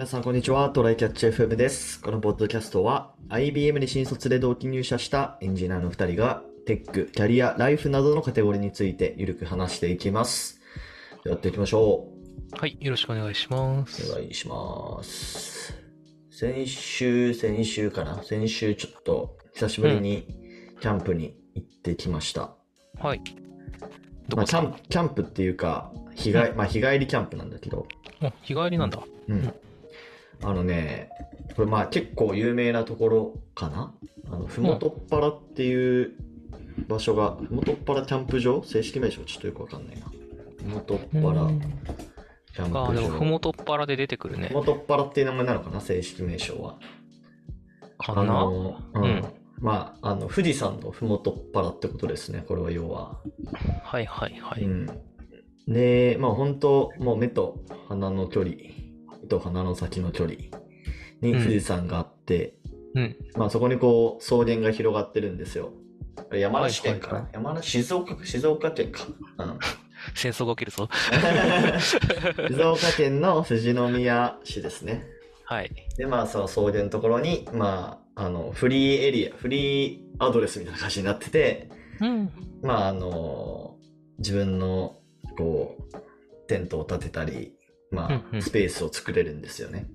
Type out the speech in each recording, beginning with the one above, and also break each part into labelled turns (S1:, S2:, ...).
S1: 皆さん、こんにちは。トライキャッチ FM です。このポッドキャストは、IBM に新卒で同期入社したエンジニアの2人が、テック、キャリア、ライフなどのカテゴリーについてゆるく話していきます。やっていきましょ
S2: はい、よろしくお願いしま
S1: う。
S2: す。
S1: お願いします。先週、先週かな？先週ちょっと久しぶりにキャンプに行ってきました。
S2: はい。ど
S1: まあ、キャンプ、キャンプっていうか、日帰、まあ、日帰りキャンプなんだけど、
S2: あ、日帰りなんだ。
S1: うん。あのね、これまあ結構有名なところかな？あの、ふもとっぱらっていう場所が、ふもとっぱらキャンプ場？正式名称ちょっとよくわかんないな。ふもとっぱら
S2: うん
S1: キャンプ場。
S2: あ、でも、ふもとっぱらで出てくるね
S1: ふ。もとっぱらっていう名前なのかな？正式名称は。あ
S2: かな？
S1: の、うん。
S2: うん
S1: まあ、あの、富士山のふもとっぱらってことですね。これは要は。
S2: はいはいはい。
S1: うん。で、まあ本当、もう目と鼻の距離、目と鼻の先の距離に富士山があって、
S2: うん。
S1: まあそこにこう草原が広がってるんですよ。山梨県か山梨、静岡、静岡県か。うん。
S2: 戦争が起きるぞ。
S1: 静岡県の富士宮市ですね。
S2: はい。
S1: で、まあその草原のところに、まあ、あの、フリーエリア、フリーアドレスみたいな感じになってて、
S2: うん。
S1: まああの、自分のこう、テントを立てたり、ま
S2: うんうん
S1: あ、スペースを作れるんですよね。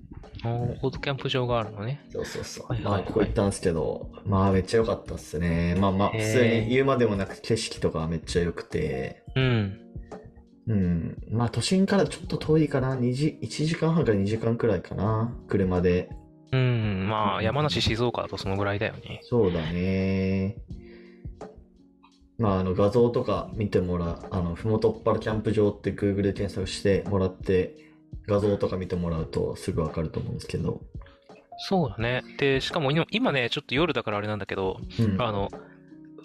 S2: おーオートキャンプ場があるのね。
S1: そうそうそう。
S2: はいはいはい
S1: まあ、ここ行ったんですけど、まあ、めっちゃ良かったっすね。まあまあ、普通に言うまでもなく景色とかはめっちゃ良くて、
S2: うん。
S1: うん。まあ、都心からちょっと遠いかな。2時、1時間半から2時間くらいかな。車で。
S2: うん。まあ、山梨、静岡だとそのぐらいだよね。
S1: そうだね。まあ、あの、画像とか見てもらう、あの、ふもとっぱらキャンプ場って Google で検索してもらって、画像とか見てもらうとすぐわかると思うんですけど。
S2: そうだね。で、しかも今今ね、ちょっと夜だからあれなんだけど、
S1: うん。
S2: あの、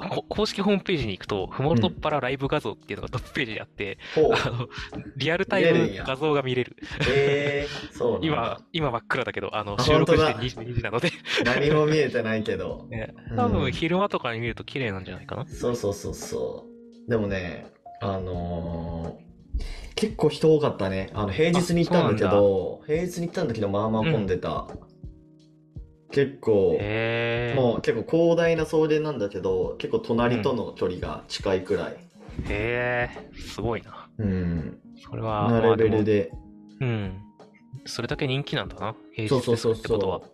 S2: こ公式ホームページに行くと、ふもとっぱらライブ画像っていうのがトップページにあって、
S1: ほう。
S2: あの、リアルタイム画像が見れる。
S1: えー、そう
S2: 今、今真っ暗だけど、あの、
S1: あ
S2: 収録して
S1: 本当だ
S2: 22時なので、
S1: 何も見えてないけど。
S2: ね
S1: うん
S2: 多分昼間とかに見ると綺麗なんじゃないかな。
S1: そうそうそうそう。でもね、あのー結構人多かったね。あの、平日に行ったんだけ
S2: あ
S1: ど、平日に行ったんだけど、まあまあ混んでた。結構、
S2: へえ。
S1: もう結構広大な草原なんだけど、結構隣との距離が近いくらい。
S2: へえ、すごいな。
S1: うん。
S2: それは、
S1: な
S2: まあ
S1: レベルで。
S2: もうん。それだけ人気なんだな。平
S1: そうそうそう
S2: ってことは。
S1: そう。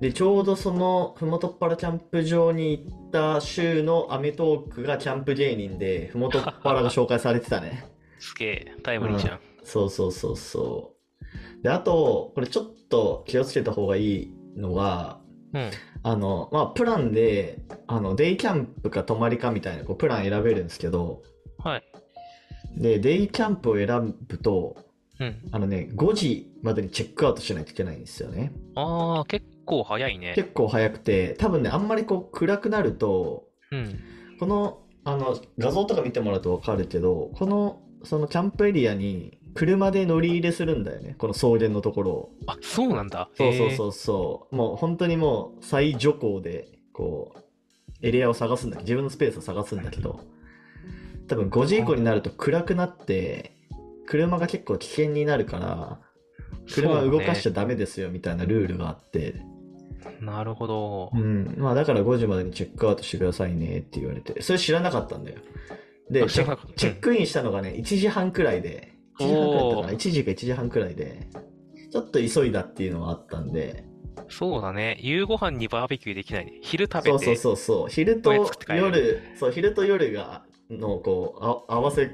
S1: で、ちょうどその、ふもとっぱらキャンプ場に行った週のアメトークがキャンプ芸人で、ふもとっぱらが紹介されてたね。
S2: すげえ、タイムリーじゃん。
S1: そうそうそうそう。で、あと、これちょっと気をつけた方がいいのが、
S2: うん。
S1: あの、まあ、プランで、あの、デイキャンプか泊まりかみたいな、こう、プラン選べるんですけど、
S2: はい。
S1: で、デイキャンプを選ぶと、
S2: うん。
S1: あのね、5時までにチェックアウトしないといけないんですよね。
S2: ああ、結構早いね。
S1: 結構早くて、多分ね、あんまりこう、暗くなると、
S2: うん。
S1: この、あの、画像とか見てもらうとわかるけど、この、そのキャンプエリアに、車で乗り入れするんだよね。この草原のところを。
S2: あ、そうなんだ。
S1: そうそうそうそう。もう本当にもう最徐行で、こう、エリアを探すんだけど、自分のスペースを探すんだけど、多分5時以降になると暗くなって、車が結構危険になるから、車を動かしちゃダメですよみたいなルールがあって、
S2: なるほど
S1: う。ん。まあだから5時までにチェックアウトしてくださいねって言われて、それ知らなかったんだよ。で、
S2: あ
S1: チェチェックインしたのがね、1時半くらいで、1時半くらいだったかな ?1 時か1時半くらいで、ちょっと急いだっていうのがあったんで、
S2: そうだね。夕ご飯にバーベキューできないね。昼食べて。
S1: そうそうそうそう昼と夜そう昼と夜がのこうあ合わせ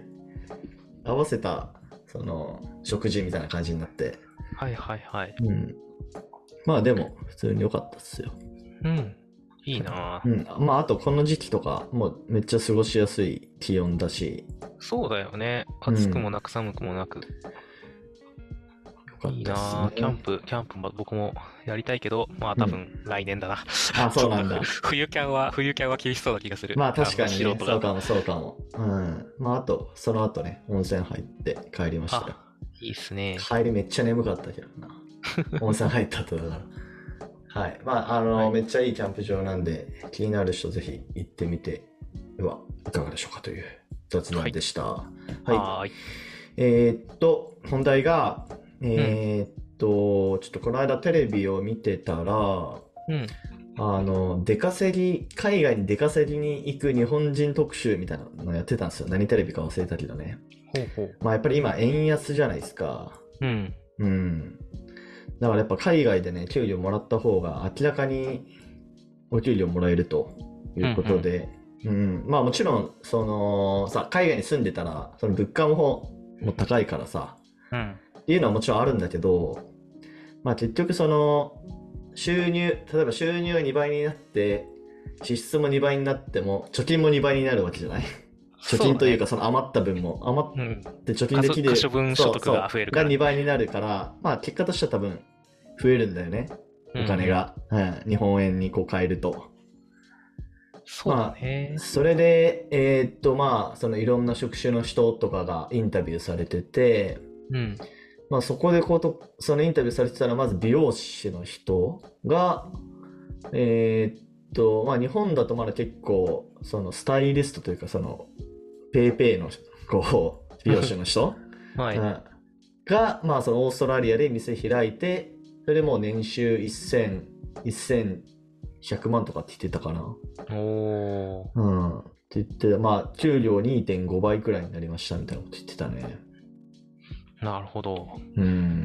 S1: 合わせたその食事みたいな感じになって
S2: はいはいはい。
S1: うんまあでも普通に良かったっすよ
S2: うん。いいな
S1: うんまああとこの時期とかもうめっちゃ過ごしやすい気温だし
S2: そうだよね。暑くもなく寒くもなく。
S1: 良か
S2: いい
S1: ったっすね
S2: なキャンプ、キャンプも僕もやりたいけど、まあ多分来年だな。
S1: あそうなんだ
S2: 冬キャンは、冬キャンは厳しそうな気がする。
S1: まあ確かにね
S2: あの素人が
S1: そうかもそうかもうんまああとその後ね温泉入って帰りましたよ
S2: あ、いいっすね。
S1: 帰りめっちゃ眠かったけどな。温泉入った後だから。はい。まあ、あの、
S2: はい
S1: めっちゃいいキャンプ場なんで、気になる人ぜひ行ってみてはいかがでしょうかという雑談でした。はい。
S2: はーい。
S1: えーっと、本題が、えーっと、ちょっとこの間テレビを見てたら、
S2: うん。
S1: あの、出稼ぎ、海外に出稼ぎに行く日本人特集みたいなのやってたんですよ。何テレビか忘れたけどね。
S2: ほうほう。
S1: まあやっぱり今円安じゃないですか。
S2: うん。
S1: うん。だからやっぱ海外でね、給料もらった方が明らかにお給料もらえるということで、うん、まあもちろん、その、さ、海外に住んでたら、その物価の方も高いからさ、
S2: うん。
S1: っていうのはもちろんあるんだけど、まあ結局その、収入、例えば収入が2倍になって、支出も2倍になっても、貯金も2倍になるわけじゃない？貯金というかその余った分も、余って貯金できる
S2: 可処分所得が増えるから
S1: そうそうが2倍になるから、まあ結果としては多分増えるんだよね、
S2: うん。
S1: お金が。うん日本円にこう変えると。
S2: そうだね。
S1: それで、えーっとまあ、そのいろんな職種の人とかがインタビューされてて、
S2: うん。
S1: まあそこでこうと、そのインタビューされてたら、まず美容師の人が、えーっと、まあ日本だとまだ結構、そのスタイリストというか、その、ペイペイの、こう、美容師の人？
S2: はい。
S1: うんが、まあ、そのオーストラリアで店開いて、それでもう年収1000、1100万とかって言ってたかな。
S2: おー。
S1: うん。って言って、まあ、給料2.5倍くらいになりましたみたいなこと言ってたね。
S2: なるほど。
S1: うん。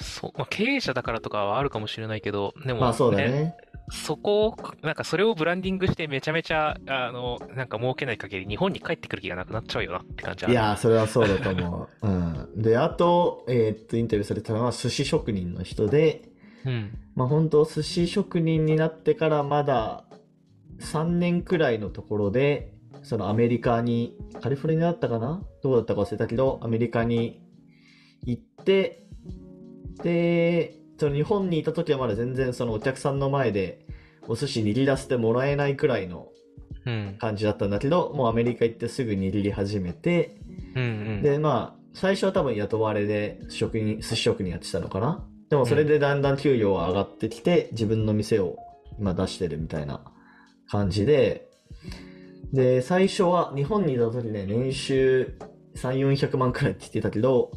S2: そう。まあ、経営者だからとかはあるかもしれないけど、でも、
S1: まあ、そうだね。
S2: そこを、なんかそれをブランディングしてめちゃめちゃ、あの、なんか儲けない限り日本に帰ってくる気がなくなっちゃうよなって感じはい
S1: やー、それはそうだと思う。うん。で、あと、えーっと、インタビューされたのは寿司職人の人で、
S2: うん。
S1: まあ、本当寿司職人になってからまだ3年くらいのところで、そのアメリカに、カリフォルニアだったかな？どうだったか忘れたけど、アメリカに行って、で、その日本にいた時はまだ全然そのお客さんの前でお寿司握り出してもらえないくらいの
S2: うん。
S1: 感じだったんだけど、もうアメリカ行ってすぐ握り始めて、
S2: うんうん。
S1: で、まあ、最初は多分雇われで職人、寿司職人やってたのかな？でもそれでだんだん給料は上がってきて、自分の店を今出してるみたいな感じで、で、最初は日本にいた時ね、年収3、400万くらいって言ってたけど、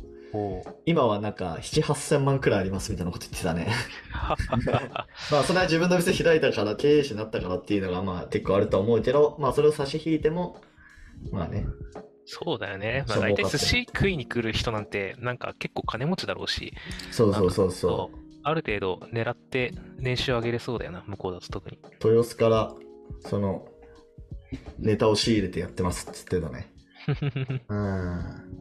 S1: 今はなんか7、8000万くらいありますみたいなこと言ってたね。まあ、それは自分の店開いたから、経営者になったからっていうのがまあ結構あると思うけど、まあそれを差し引いても、まあね、
S2: そうだよね。まあ、大体寿司食いに来る人なんて、なんか結構金持ちだろうし、
S1: そうそうそうそ
S2: そうある程度狙って年収上げれそうだよな、向こうだと特に。
S1: う。豊洲から、その、ネタを仕入れてやってますって言ってたね。うん。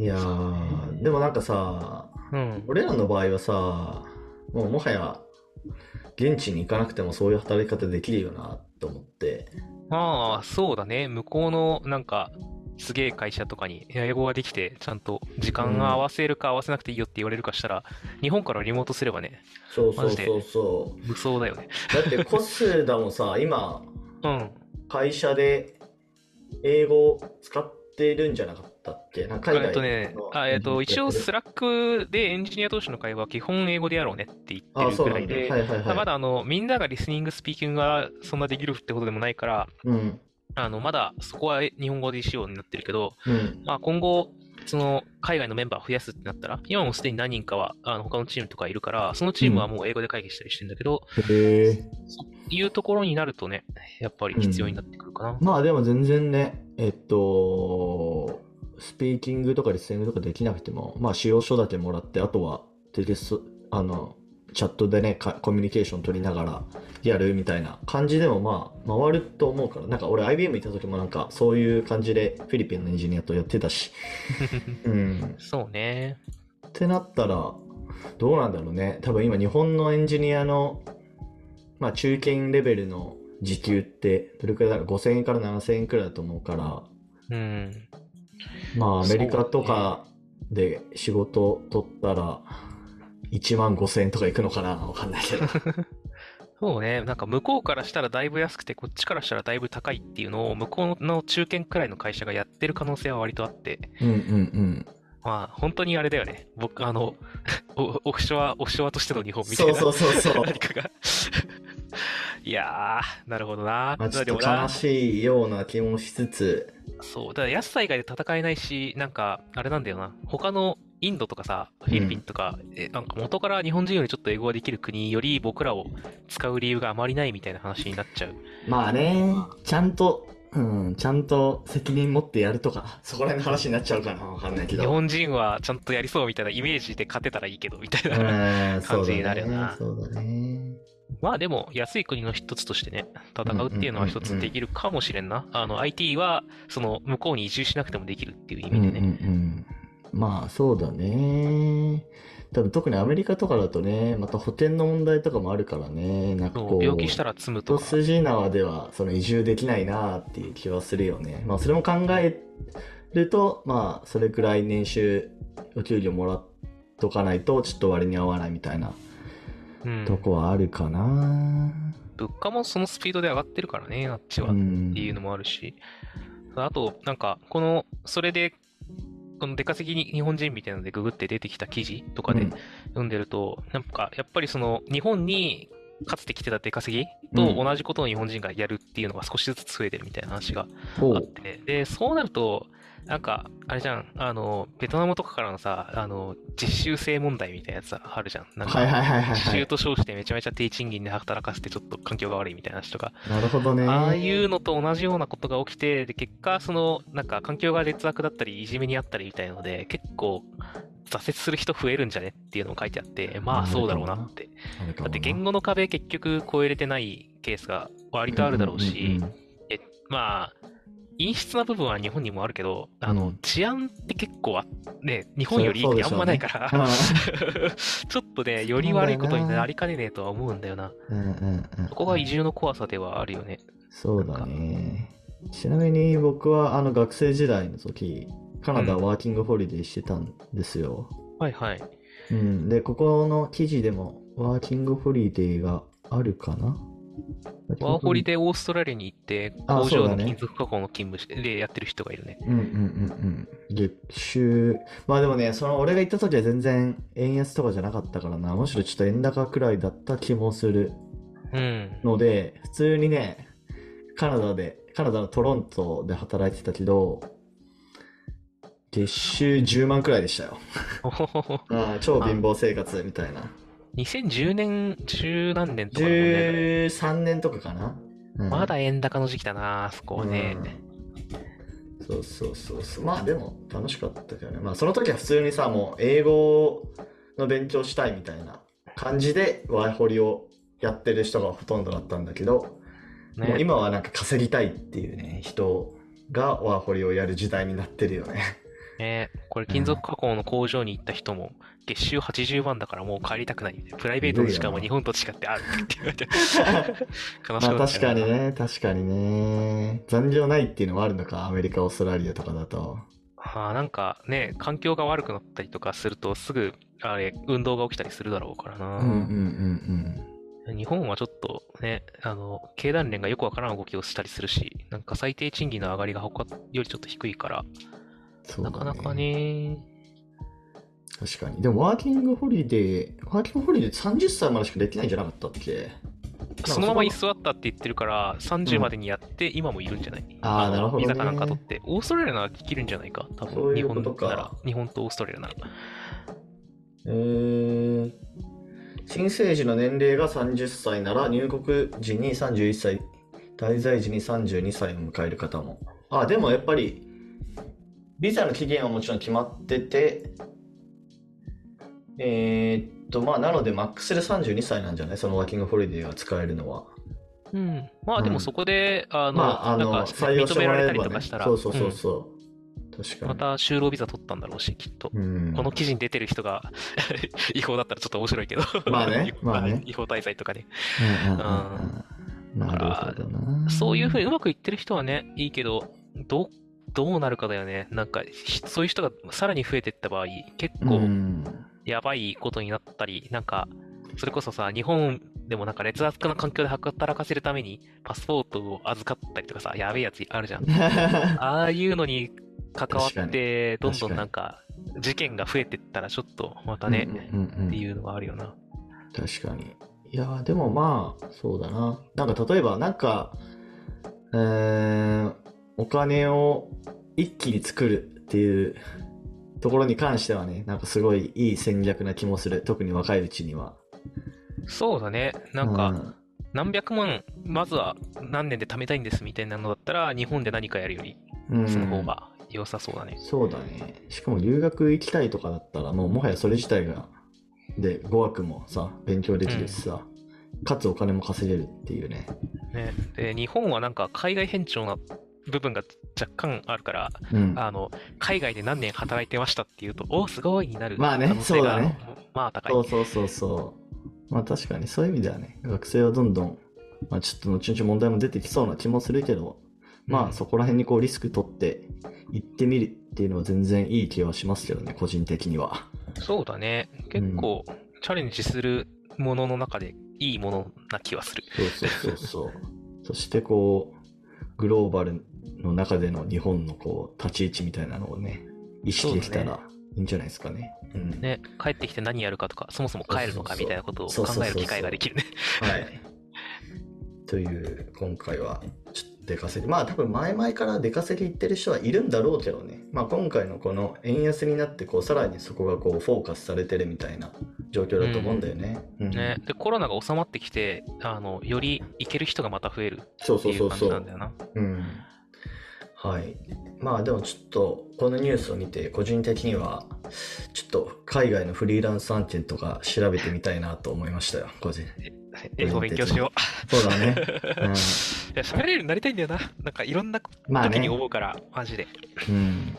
S1: いやー、でもなんかさ、
S2: うん。
S1: 俺らの場合はさ、もうもはや、現地に行かなくてもそういう働き方できるよなと思って。
S2: まあ、そうだね。向こうの、なんか、すげえ会社とかに英語ができて、ちゃんと時間が合わせるか合わせなくていいよって言われるかしたら、日本からリモートすればね、
S1: そうそうそうそう。
S2: 無双だよね。
S1: だってコスダもさ、今、
S2: うん。
S1: 会社で英語を使ってるんじゃなかったっけ？なんか海外
S2: えっとね
S1: の、
S2: あえっと、一応ス
S1: ラ
S2: ラックでエンジニア同士の会話は基本英語でやろうねって言って
S1: あ、
S2: る。ぐらいで、
S1: はいはいはい。
S2: まだあの、みんながリスニングスピーキングがそんなできるってことでもないから、
S1: うん。
S2: あの、まだそこは日本語でしようになってるけど、
S1: うん。
S2: まあ今後、その海外のメンバーを増やすってなったら、今もすでに何人かはあの他のチームとかいるから、そのチームはもう英語で会議したりしてるんだけど、
S1: へえ。
S2: そういうところになるとね、やっぱり必要になってくるかな。
S1: まあでも全然ね、えっと、スピーキングとかリスニングとかできなくても、まあ使用書だけもらって、あとはテキスト、あの、チャットでね、かコミュニケーション取りながらやるみたいな感じでもまあ回ると思うから、なんか俺 IBM 行った時もなんかそういう感じでフィリピンのエンジニアとやってたし、うん。
S2: そうね。
S1: ってなったら、どうなんだろうね。多分今日本のエンジニアの、まあ中堅レベルの時給って、どれくらいだろう ?5000 円から7000円くらいだと思うから、
S2: うん。
S1: まあアメリカとかで仕事取ったら、1万5000円とかいくのかなわかんないけど。
S2: そうね。なんか向こうからしたらだいぶ安くて、こっちからしたらだいぶ高いっていうのを、向こうの中堅くらいの会社がやってる可能性は割とあって、
S1: うんうんうん。
S2: まあ本当にあれだよね。僕、あの、おオフショア、オフショアとしての日本みたいな。
S1: そうそうそうそう
S2: 何かが いやー、なるほどな。
S1: まあ、ちょっと悲しいような気もしつつ、
S2: そう、だから安さ以外で戦えないし、なんか、あれなんだよな。他のインドとかさ、フィリピンとか、えなんか元から日本人よりちょっと英語ができる国より僕らを使う理由があまりないみたいな話になっちゃう。
S1: まあね、ちゃんと、うん、ちゃんと責任持ってやるとか、そこら辺の話になっちゃうかな、わかんないけど。
S2: 日本人はちゃんとやりそうみたいなイメージで勝てたらいいけど、みたいな。感じになるよな。
S1: そうだね。
S2: まあでも、安い国の一つとしてね、戦うっていうのは一つできるかもしれんな。あの、IT は、その、向こうに移住しなくてもできるっていう意
S1: うんうん
S2: 味でね。
S1: うん。まあ、そうだね。多分特にアメリカとかだとね、また補填の問題とかもあるからね、なんか
S2: そ
S1: こう、
S2: う病気したら積むと
S1: 一
S2: か。
S1: 筋縄ではその移住できないなっていう気はするよね。まあそれも考えると、まあそれくらい年収、お給料もらっとかないとちょっと割に合わないみたいな
S2: うん
S1: とこはあるかな。
S2: 物価もそのスピードで上がってるからね、あっちは。っ
S1: うん
S2: ていうのもあるし。あと、なんか、この、それで、この出稼ぎに日本人みたいなのでググって出てきた記事とかで
S1: うん
S2: 読んでると、なんか、やっぱりその、日本にかつて来てた出稼ぎと同じことを日本人がやるっていうのが少しずつ増えてるみたいな話が。あって、で、そうなると、なんか、あれじゃん、あの、ベトナムとかからのさ、あの、実習生問題みたいなやつあるじゃん。なんか
S1: はいはいはいはいはい。
S2: 実習と称してめちゃめちゃ低賃金で働かせてちょっと環境が悪いみたいな話とか、
S1: なるほどね。
S2: ああいうのと同じようなことが起きて、で、結果、その、なんか環境が劣悪だったり、いじめにあったりみたいなので、結構、挫折する人増えるんじゃねっていうのも書いてあって、まあそうだろうなって。だって言語の壁結局超えれてないケースが割とあるだろうし、
S1: んんん
S2: えまあ、陰湿な部分は日本にもあるけど、あの
S1: うん、
S2: 治安って結構あ、ね、日本よりいい国あんまないから、ちょっとね、より悪いことになりかねねえとは思うんだよな。そこが移住の怖さではあるよね。
S1: そうだね。ちなみに僕はあの学生時代の時、カナダワーキングホリデーしてたんですよ。
S2: はいはい。
S1: うん。で、ここの記事でもワーキングホリデーがあるかな？
S2: ワーホリでオーストラリアに行って、工場の金属加工の勤務してでやってる人がいるね。
S1: うんうんうんうん。月収。まあでもね、その俺が行った時は全然円安とかじゃなかったからな。むしろちょっと円高くらいだった気もする
S2: うん。
S1: ので、普通にね、カナダで、カナダのトロントで働いてたけど、月収10万くらいでしたよ。あ超貧乏生活みたいな。
S2: 2010年、十何年とかね。
S1: 13年とかかな？うん
S2: まだ円高の時期だな、あそこはね。
S1: うんそうそうそうそう。まあでも楽しかったけどね。まあその時は普通にさ、もう英語の勉強したいみたいな感じでワイホリをやってる人がほとんどだったんだけど、もう
S2: ね
S1: 今はなんか稼ぎたいっていうね、人がワーホリをやる時代になってるよね。
S2: ねこれ金属加工の工場に行った人も、月収80万だからもう帰りたくない。プライベートの時間も日本と違ってあるって言われて。悲し
S1: まあ
S2: かっ
S1: 確かに。ね、確かにね。残業ないっていうのもあるのか、アメリカ、オーストラリアとかだと。
S2: あーなんかね、環境が悪くなったりとかすると、すぐ、あれ、運動が起きたりするだろうからな。
S1: うんうんうん
S2: 日本はちょっとね、あの、経団連がよくわからん動きをしたりするし、なんか最低賃金の上がりが他よりちょっと低いから、
S1: そうだ
S2: なかなかね、
S1: 確かに。でもワーキングホリデー、ワーキングホリデー30歳までしかできないんじゃなかったっけ？
S2: そのまま居
S1: す
S2: 座ったって言ってるから、30までにやって、今もいるんじゃない、の
S1: あーなるほどね
S2: ビザかなんか取って。オーストラリアならできるんじゃないか？多分、日本
S1: ことか
S2: なら。日本とオーストラリアなら。
S1: えー、新生児の年齢が30歳なら入国時に31歳、滞在時に32歳を迎える方も。あ、でもやっぱり、ビザの期限はもちろん決まってて、えーっと、まあ、なので、マックスで32歳なんじゃない？そのワーキングホリデーが使えるのは。
S2: うん。まあでもそこで、あの、
S1: まあ、あの、
S2: なんか
S1: 採用して
S2: 認められた。りとかしたら、
S1: そうそうそう
S2: うん
S1: そう。確かに。
S2: また就労ビザ取ったんだろうし、きっと。
S1: うん
S2: この記事に出てる人が 違法だったらちょっと面白いけど。
S1: まあね まあね
S2: 違法滞在とかね。
S1: うんうんうんうんなるほどな。
S2: そういうふうにうまくいってる人はね、いいけど、どう、どうなるかだよね。なんか、ひそういう人がさらに増えていった場合、結
S1: う
S2: 構
S1: ん
S2: やばいことになったり、なんか、それこそさ、日本でもなんか劣悪な環境で働かせるために、パスポートを預かったりとかさ、やべえやつあるじゃん。ああいうのに関わって、どんどんなんか、事件が増えてったらちょっとまたね、っていうのがあるよな。
S1: 確かに。いやーでもまあ、そうだな。なんか例えば、なんか、えー、お金を一気に作るっていうところに関してはね、なんかすごいいい戦略な気もする。特に若いうちには。
S2: そうだね。なんか、
S1: うん
S2: 何百万、まずは何年で貯めたいんですみたいなのだったら、日本で何かやるより、
S1: うん
S2: その方が良さそうだね。
S1: そうだね。しかも留学行きたいとかだったら、もうもはやそれ自体が、で、語学もさ、勉強できるしさ、かつお金も稼げるっていうね。
S2: ねで、日本はなんか海外偏重な部分が若干あるから、
S1: うん。
S2: あの、海外で何年働いてましたっていうと、おすごいになる
S1: まあね
S2: 可能性が
S1: そうだね
S2: まあ高い。
S1: そうそうそうそう。まあ確かにそういう意味ではね、学生はどんどん、まあちょっと後々問題も出てきそうな気もするけど、まあそこら辺にこうリスク取って行ってみるっていうのは全然いい気はしますけどね、個人的には。
S2: そうだね。結構、チャレンジするものの中でいいものな気はする。
S1: そうそうそうそう。そしてこう、グローバルの中での日本のこう、立ち位置みたいなのをね、意識できた
S2: そうだ
S1: らいいんじゃないですかね。うん。
S2: ね、帰ってきて何やるかとか、そもそも帰るのかみたいなことを考
S1: そうそうそうそう
S2: える機会ができるね。
S1: はい。という、今回は、ちょっと出稼ぎ。まあ多分前々から出稼ぎ行ってる人はいるんだろうけどね。まあ今回のこの円安になって、こう、さらにそこがこう、フォーカスされてるみたいな状況だと思うんだよね。うん
S2: ね、で、コロナが収まってきて、あの、より行ける人がまた増える
S1: そう
S2: っていう感
S1: そうそうそう
S2: じなんだ。よな。
S1: うん。はい。まあでもちょっと、このニュースを見て、個人的には、ちょっと海外のフリーランス案件とか調べてみたいなと思いましたよ、個人。
S2: 英語勉強しよ
S1: そうだね。
S2: う。いや、喋れるようになりたいんだよな。なんかいろんな
S1: うん。まあ
S2: 時に
S1: ね。
S2: 思うから、マジで。
S1: うん。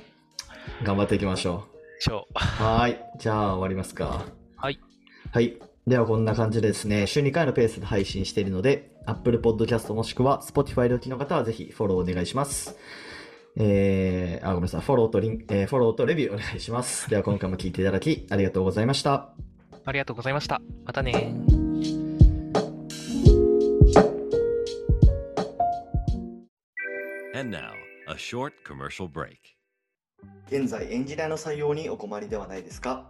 S1: 頑張っていきましょう。
S2: しょう。
S1: はーい。じゃあ終わりますか。
S2: はい。
S1: はい。ではこんな感じでですね、週2回のペースで配信しているので、Apple Podcast もしくは Spotify でお聞きの方はぜひフォローお願いします。えー、あ、ごめんなさい。フォローとリン、えーフォローとレビューお願いします。では今回も聞いていただきありがとうございました。
S2: ありがとうございました。またね。
S3: And now, a short commercial break.
S1: 現在エンジニアの採用にお困りではないですか？